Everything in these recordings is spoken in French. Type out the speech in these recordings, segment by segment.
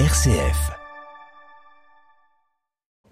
RCF.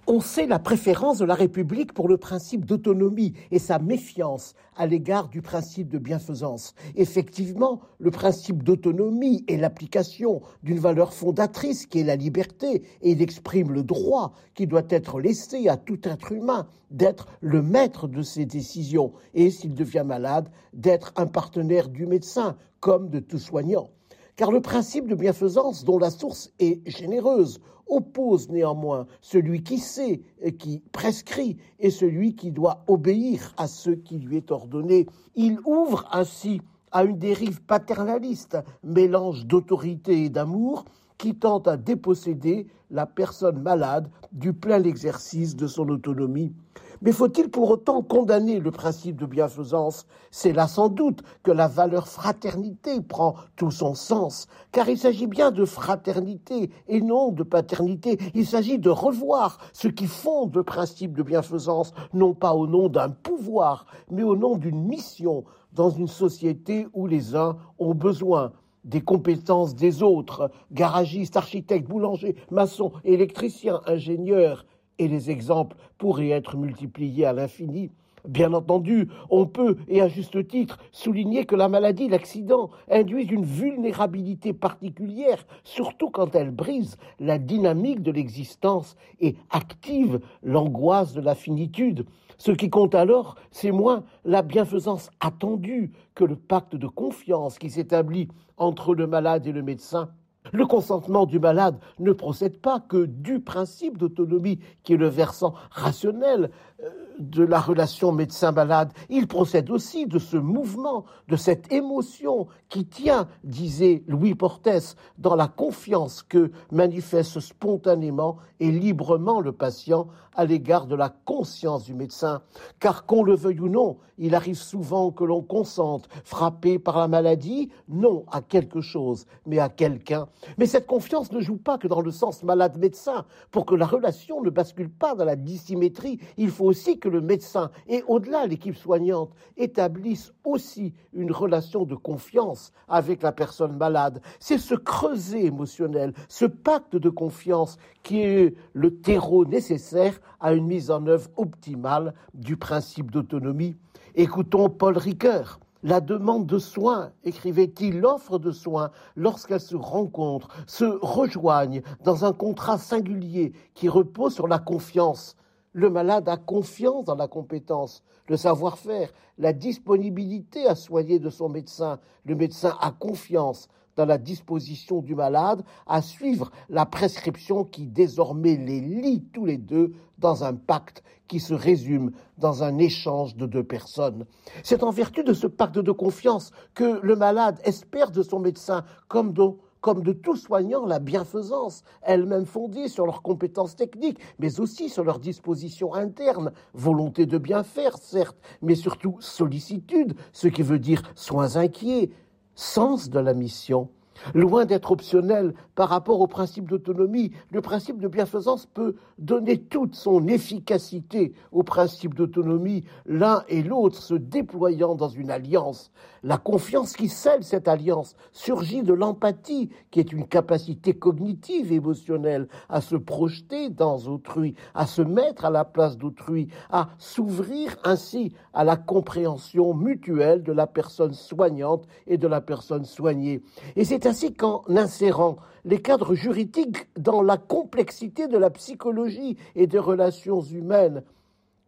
On sait la préférence de la République pour le principe d'autonomie et sa méfiance à l'égard du principe de bienfaisance. Effectivement, le principe d'autonomie est l'application d'une valeur fondatrice qui est la liberté et il exprime le droit qui doit être laissé à tout être humain d'être le maître de ses décisions et, s'il devient malade, d'être un partenaire du médecin comme de tout soignant car le principe de bienfaisance, dont la source est généreuse, oppose néanmoins celui qui sait et qui prescrit et celui qui doit obéir à ce qui lui est ordonné. Il ouvre ainsi à une dérive paternaliste, mélange d'autorité et d'amour, qui tente à déposséder la personne malade du plein exercice de son autonomie. Mais faut-il pour autant condamner le principe de bienfaisance? C'est là sans doute que la valeur fraternité prend tout son sens, car il s'agit bien de fraternité et non de paternité. Il s'agit de revoir ce qui fonde le principe de bienfaisance, non pas au nom d'un pouvoir, mais au nom d'une mission dans une société où les uns ont besoin des compétences des autres, garagistes, architectes, boulangers, maçons, électriciens, ingénieurs, et les exemples pourraient être multipliés à l'infini. Bien entendu, on peut, et à juste titre, souligner que la maladie, l'accident, induisent une vulnérabilité particulière, surtout quand elle brise la dynamique de l'existence et active l'angoisse de la finitude. Ce qui compte alors, c'est moins la bienfaisance attendue que le pacte de confiance qui s'établit entre le malade et le médecin le consentement du malade ne procède pas que du principe d'autonomie qui est le versant rationnel euh, de la relation médecin-malade. Il procède aussi de ce mouvement, de cette émotion qui tient, disait Louis Portès, dans la confiance que manifeste spontanément et librement le patient à l'égard de la conscience du médecin. Car qu'on le veuille ou non, il arrive souvent que l'on consente, frappé par la maladie, non à quelque chose, mais à quelqu'un. Mais cette confiance ne joue pas que dans le sens malade-médecin. Pour que la relation ne bascule pas dans la dissymétrie, il faut aussi que le médecin et au-delà l'équipe soignante établissent aussi une relation de confiance avec la personne malade. C'est ce creuset émotionnel, ce pacte de confiance qui est le terreau nécessaire à une mise en œuvre optimale du principe d'autonomie. Écoutons Paul Ricoeur. La demande de soins, écrivait-il, l'offre de soins, lorsqu'elles se rencontrent, se rejoignent dans un contrat singulier qui repose sur la confiance. Le malade a confiance dans la compétence, le savoir-faire, la disponibilité à soigner de son médecin. Le médecin a confiance dans la disposition du malade à suivre la prescription qui désormais les lie tous les deux dans un pacte qui se résume dans un échange de deux personnes. C'est en vertu de ce pacte de confiance que le malade espère de son médecin comme dont comme de tout soignant la bienfaisance, elle-même fondée sur leurs compétences techniques, mais aussi sur leur disposition interne, volonté de bien faire, certes, mais surtout sollicitude, ce qui veut dire soins inquiets, sens de la mission. Loin d'être optionnel par rapport au principe d'autonomie, le principe de bienfaisance peut donner toute son efficacité au principe d'autonomie, l'un et l'autre se déployant dans une alliance. La confiance qui scelle cette alliance surgit de l'empathie, qui est une capacité cognitive et émotionnelle à se projeter dans autrui, à se mettre à la place d'autrui, à s'ouvrir ainsi à la compréhension mutuelle de la personne soignante et de la personne soignée. Et c'est ainsi qu'en insérant les cadres juridiques dans la complexité de la psychologie et des relations humaines,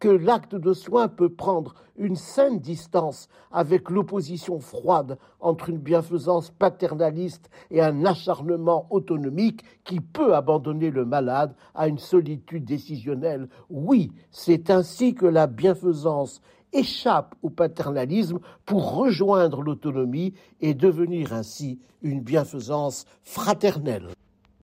que l'acte de soin peut prendre une saine distance avec l'opposition froide entre une bienfaisance paternaliste et un acharnement autonomique qui peut abandonner le malade à une solitude décisionnelle. Oui, c'est ainsi que la bienfaisance échappe au paternalisme pour rejoindre l'autonomie et devenir ainsi une bienfaisance fraternelle.